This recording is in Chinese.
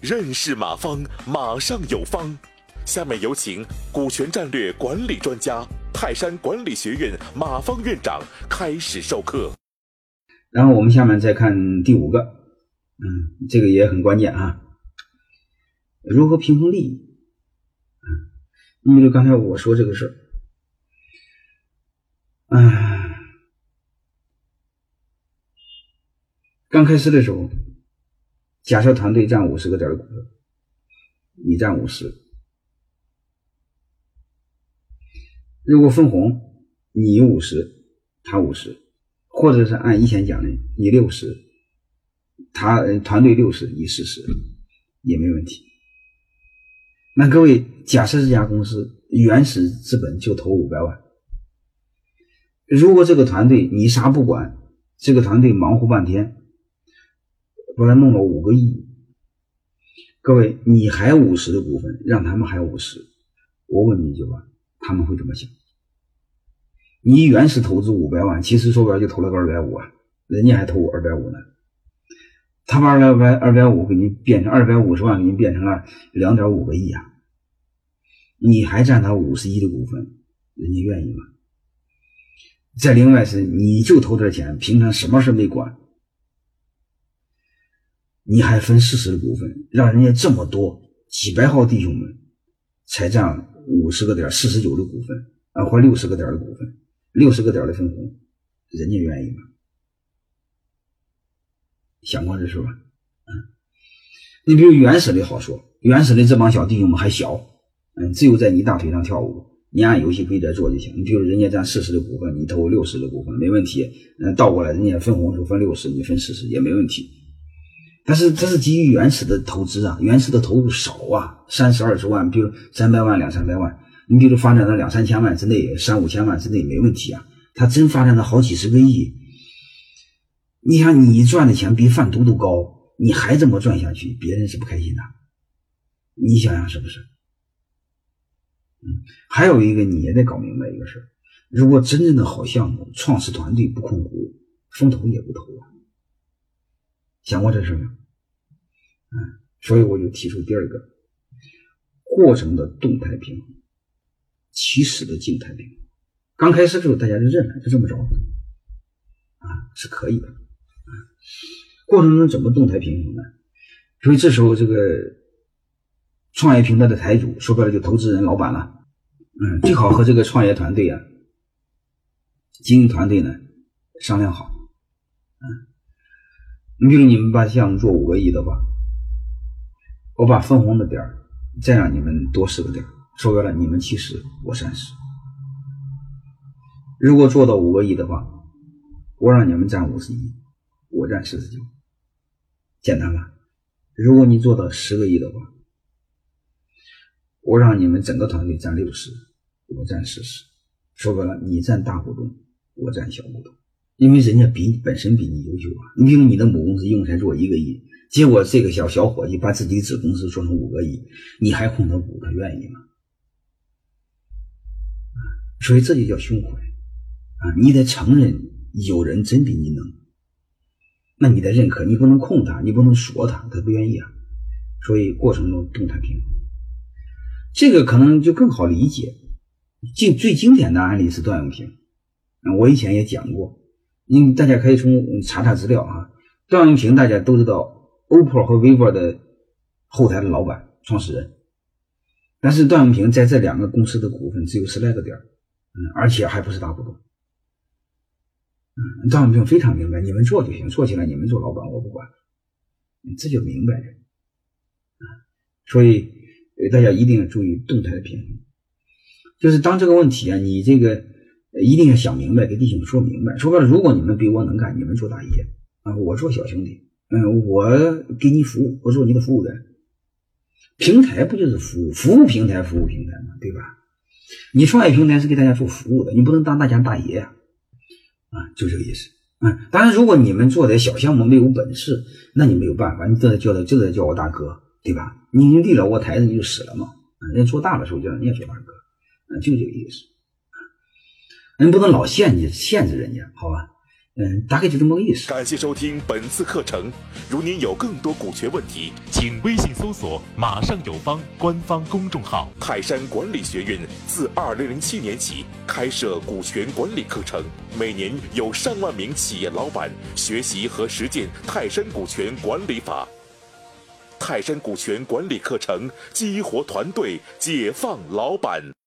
认识马方，马上有方。下面有请股权战略管理专家、泰山管理学院马方院长开始授课。然后我们下面再看第五个，嗯，这个也很关键啊，如何平衡利益？嗯，你比如刚才我说这个事儿，刚开始的时候，假设团队占五十个点的股份，你占五十，如果分红，你五十，他五十。或者是按以前讲的，你六十，他团队六十，你四十，也没问题。那各位，假设这家公司原始资本就投五百万，如果这个团队你啥不管，这个团队忙活半天，后来弄了五个亿，各位你还五十的股份，让他们还五十，我问你一句话，他们会怎么想？你原始投资五百万，其实说白了就投了个二百五啊，人家还投我二百五呢。他把二百二百五给你变成二百五十万，给你变成了两点五个亿啊！你还占他五十亿的股份，人家愿意吗？再另外是，你就投点钱，平常什么事没管，你还分四十的股份，让人家这么多几百号弟兄们才占五十个点，四十九的股份啊，或六十个点的股份。六十个点的分红，人家愿意吗？想过这事吧？嗯，你比如原始的好说，原始的这帮小弟兄们还小，嗯，只有在你大腿上跳舞，你按游戏规则做就行。你比如人家占四十的股份，你投六十的股份没问题。嗯，倒过来人家分红就分六十，你分四十也没问题。但是这是基于原始的投资啊，原始的投入少啊，三十二十万，比如三百万两三百万。你比如发展到两三千万之内，三五千万之内没问题啊。他真发展到好几十个亿，你想你赚的钱比贩毒都高，你还这么赚下去，别人是不开心的。你想想是不是？嗯，还有一个你也得搞明白一个事：如果真正的好项目，创始团队不控股，风投也不投啊。想过这事没有？嗯，所以我就提出第二个过程的动态平衡。起始的静态平衡，刚开始的时候大家就认了，就这么着啊，是可以的啊。过程中怎么动态平衡呢？所以这时候这个创业平台的台主说白了就投资人、老板了，嗯，最好和这个创业团队啊、经营团队呢商量好，嗯，你比如你们把项目做五个亿的话，我把分红的点儿再让你们多十个点儿。说白了，你们七十，我三十。如果做到五个亿的话，我让你们占五十亿，我占四十九，简单吧？如果你做到十个亿的话，我让你们整个团队占六十，我占四十。说白了，你占大股东，我占小股东，因为人家比你本身比你优秀啊。你比如你的母公司用才做一个亿，结果这个小小伙计把自己的子公司做成五个亿，你还控他股，他愿意吗？所以这就叫胸怀啊！你得承认有人真比你能，那你得认可，你不能控他，你不能说他，他不愿意啊。所以过程中动态平衡，这个可能就更好理解。经最经典的案例是段永平，我以前也讲过，你大家可以从查查资料啊。段永平大家都知道，OPPO 和 vivo 的后台的老板、创始人，但是段永平在这两个公司的股份只有十来个点。嗯，而且还不是大股东。嗯，段永平非常明白，你们做就行，做起来你们做老板，我不管。这就明白了。啊，所以大家一定要注意动态的平衡。就是当这个问题啊，你这个一定要想明白，给弟兄们说明白。说白了，如果你们比我能干，你们做大爷啊，我做小兄弟。嗯，我给你服务，我做你的服务员。平台不就是服务服务平台，服务平台嘛，对吧？你创业平台是给大家做服务的，你不能当大家大爷啊！啊，就这个意思。嗯，当然，如果你们做的小项目没有本事，那你没有办法，你这叫他，就得叫我大哥，对吧？你立了我台子，你就死了嘛。人家做大的时候叫人家做大哥，啊，就这个意思。人不能老限制限制人家，好吧？嗯，大概就这么个意思。感谢收听本次课程。如您有更多股权问题，请微信搜索“马上有方”官方公众号。泰山管理学院自二零零七年起开设股权管理课程，每年有上万名企业老板学习和实践泰山股权管理法。泰山股权管理课程激活团队，解放老板。